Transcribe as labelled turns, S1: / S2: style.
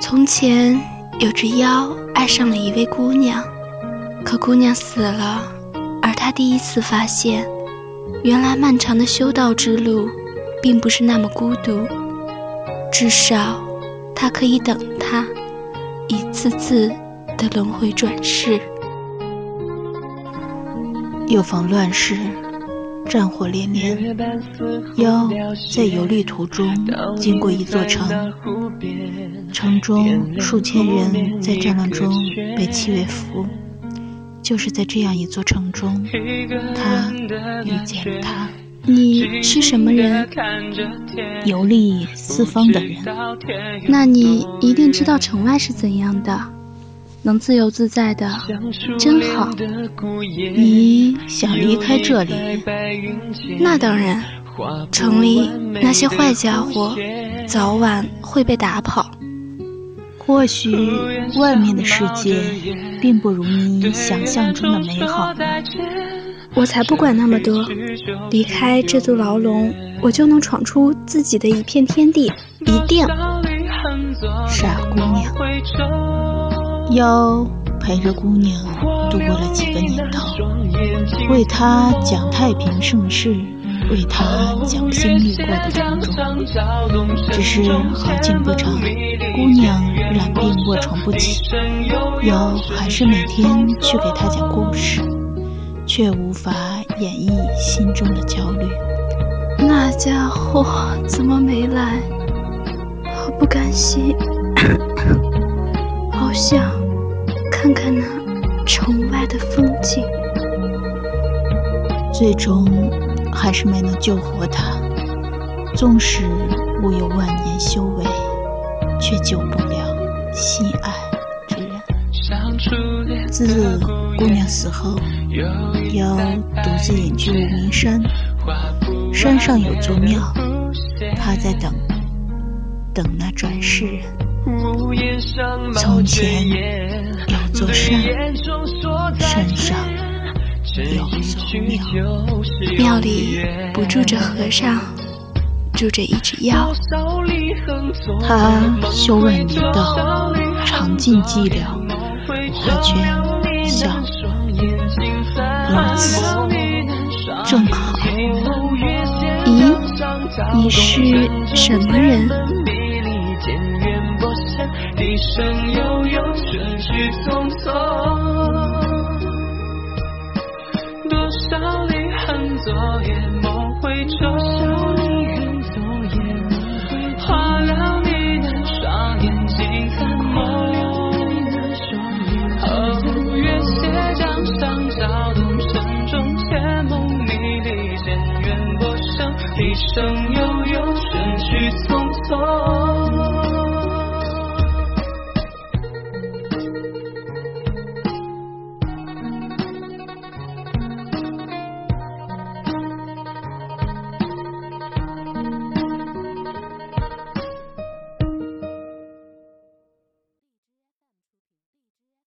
S1: 从前有只妖爱上了一位姑娘，可姑娘死了，而他第一次发现，原来漫长的修道之路，并不是那么孤独。至少，他可以等他，一次次的轮回转世。
S2: 又逢乱世。战火连连，妖在游历途中经过一座城，城中数千人在战乱中被七月俘。就是在这样一座城中，他遇见了他。
S1: 你是什么人？
S2: 游历四方的人。
S1: 那你一定知道城外是怎样的。能自由自在的，真好。
S2: 你想离开这里？
S1: 那当然。城里那些坏家伙，早晚会被打跑。
S2: 或许外面的世界，并不如你想象中的美好。
S1: 我才不管那么多。离开这座牢笼，我就能闯出自己的一片天地，一定。
S2: 傻姑娘。妖陪着姑娘度过了几个年头，为她讲太平盛世，为她讲经历过的种种。只是好景不长，姑娘染病卧床不起，妖还是每天去给她讲故事，却无法演绎心中的焦虑。
S1: 那家伙怎么没来？好不甘心。好想
S2: 最终还是没能救活他。纵使我有万年修为，却救不了心爱之人。自姑娘死后，妖独自隐居无名山，山上有座庙，他在等，等那转世人。从前有座山，
S1: 庙，里不住着和尚，住着一只妖。
S2: 他修万年道，尝尽寂寥，他却笑，如此正好。
S1: 咦，你是什么人？一生悠悠，春去匆匆。多少离恨，昨夜梦回中。花了你的双眼，静看梦。哦，月斜江上，搅动城中千梦迷离，渐远陌生。一生悠悠，春去匆。